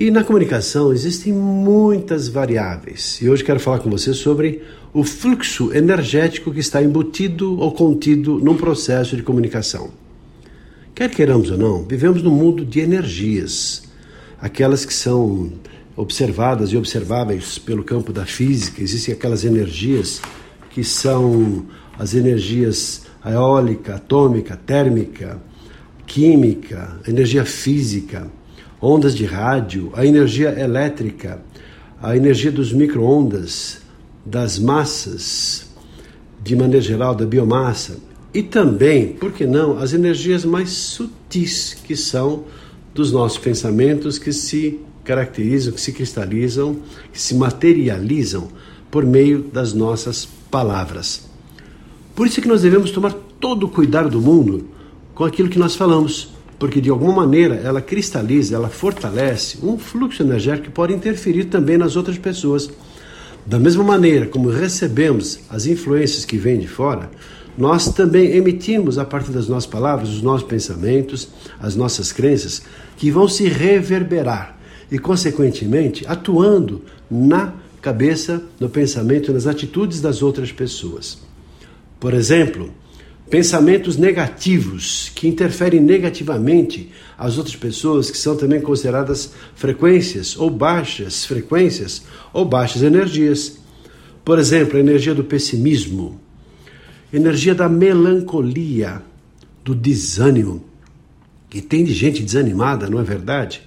E na comunicação existem muitas variáveis. E hoje quero falar com você sobre o fluxo energético que está embutido ou contido num processo de comunicação. Quer queiramos ou não, vivemos num mundo de energias, aquelas que são observadas e observáveis pelo campo da física. Existem aquelas energias que são as energias eólica, atômica, térmica, química, energia física ondas de rádio, a energia elétrica, a energia dos microondas, das massas, de maneira geral, da biomassa, e também, por que não, as energias mais sutis que são dos nossos pensamentos que se caracterizam, que se cristalizam, que se materializam por meio das nossas palavras. Por isso é que nós devemos tomar todo o cuidado do mundo com aquilo que nós falamos, porque de alguma maneira ela cristaliza, ela fortalece um fluxo energético que pode interferir também nas outras pessoas. Da mesma maneira como recebemos as influências que vêm de fora, nós também emitimos a partir das nossas palavras os nossos pensamentos, as nossas crenças, que vão se reverberar e, consequentemente, atuando na cabeça, no pensamento e nas atitudes das outras pessoas. Por exemplo, pensamentos negativos que interferem negativamente as outras pessoas, que são também consideradas frequências ou baixas frequências ou baixas energias. Por exemplo, a energia do pessimismo, energia da melancolia, do desânimo, que tem de gente desanimada, não é verdade?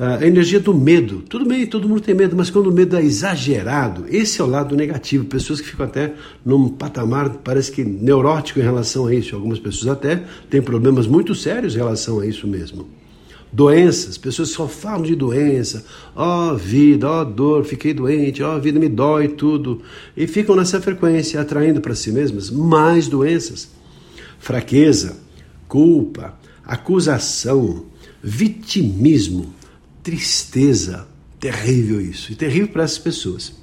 A energia do medo. Tudo bem, todo mundo tem medo, mas quando o medo é exagerado, esse é o lado negativo. Pessoas que ficam até num patamar, parece que neurótico em relação a isso. Algumas pessoas até têm problemas muito sérios em relação a isso mesmo. Doenças, pessoas só falam de doença, ó oh, vida, ó oh, dor, fiquei doente, ó oh, vida me dói, tudo. E ficam nessa frequência, atraindo para si mesmas mais doenças. Fraqueza, culpa, acusação, vitimismo, tristeza. Terrível isso, e terrível para essas pessoas.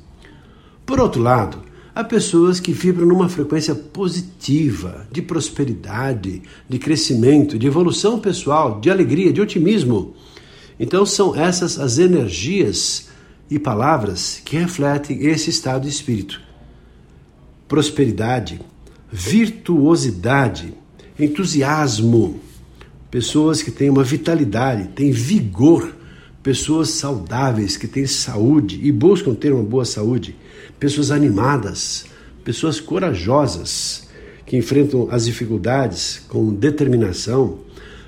Por outro lado, há pessoas que vibram numa frequência positiva, de prosperidade, de crescimento, de evolução pessoal, de alegria, de otimismo. Então são essas as energias e palavras que refletem esse estado de espírito. Prosperidade, virtuosidade, entusiasmo, pessoas que têm uma vitalidade, têm vigor pessoas saudáveis, que têm saúde e buscam ter uma boa saúde, pessoas animadas, pessoas corajosas, que enfrentam as dificuldades com determinação,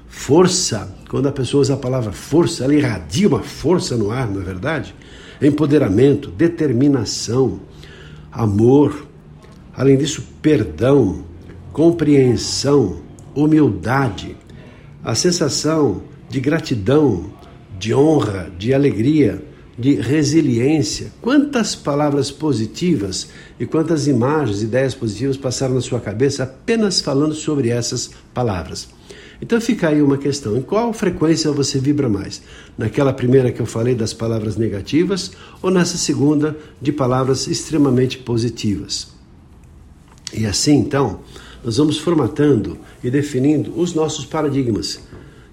força. Quando a pessoa usa a palavra força, ela irradia uma força no ar, não é verdade? Empoderamento, determinação, amor, além disso, perdão, compreensão, humildade, a sensação de gratidão, de honra, de alegria, de resiliência. Quantas palavras positivas e quantas imagens, ideias positivas passaram na sua cabeça apenas falando sobre essas palavras. Então fica aí uma questão: em qual frequência você vibra mais? Naquela primeira que eu falei das palavras negativas ou nessa segunda de palavras extremamente positivas? E assim, então, nós vamos formatando e definindo os nossos paradigmas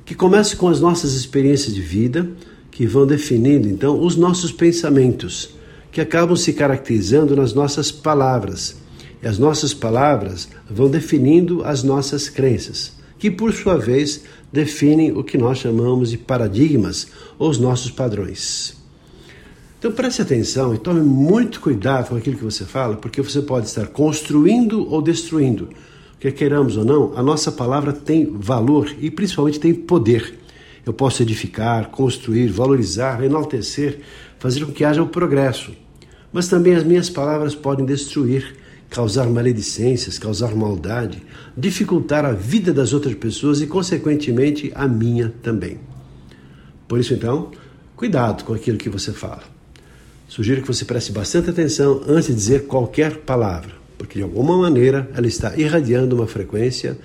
que começa com as nossas experiências de vida, que vão definindo então os nossos pensamentos, que acabam se caracterizando nas nossas palavras. E as nossas palavras vão definindo as nossas crenças, que por sua vez definem o que nós chamamos de paradigmas ou os nossos padrões. Então preste atenção e tome muito cuidado com aquilo que você fala, porque você pode estar construindo ou destruindo Quer queiramos ou não, a nossa palavra tem valor e principalmente tem poder. Eu posso edificar, construir, valorizar, enaltecer, fazer com que haja o progresso. Mas também as minhas palavras podem destruir, causar maledicências, causar maldade, dificultar a vida das outras pessoas e, consequentemente, a minha também. Por isso, então, cuidado com aquilo que você fala. Sugiro que você preste bastante atenção antes de dizer qualquer palavra, porque de alguma maneira ela está irradiando uma frequência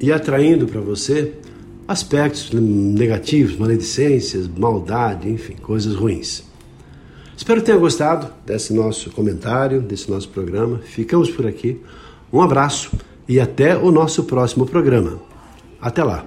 e atraindo para você aspectos negativos, maledicências, maldade, enfim, coisas ruins. Espero que tenha gostado desse nosso comentário, desse nosso programa. Ficamos por aqui. Um abraço e até o nosso próximo programa. Até lá.